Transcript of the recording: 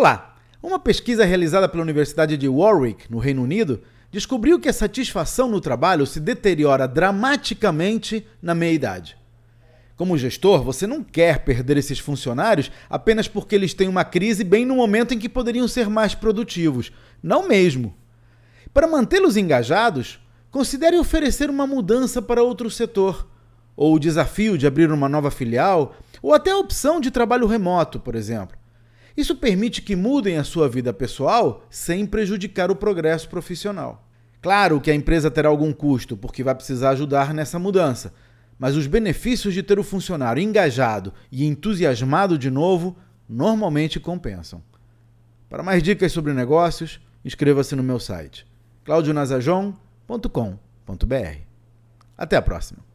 Olá! Uma pesquisa realizada pela Universidade de Warwick, no Reino Unido, descobriu que a satisfação no trabalho se deteriora dramaticamente na meia-idade. Como gestor, você não quer perder esses funcionários apenas porque eles têm uma crise bem no momento em que poderiam ser mais produtivos. Não mesmo. Para mantê-los engajados, considere oferecer uma mudança para outro setor, ou o desafio de abrir uma nova filial, ou até a opção de trabalho remoto, por exemplo. Isso permite que mudem a sua vida pessoal sem prejudicar o progresso profissional. Claro que a empresa terá algum custo, porque vai precisar ajudar nessa mudança, mas os benefícios de ter o funcionário engajado e entusiasmado de novo normalmente compensam. Para mais dicas sobre negócios, inscreva-se no meu site claudionazajon.com.br. Até a próxima!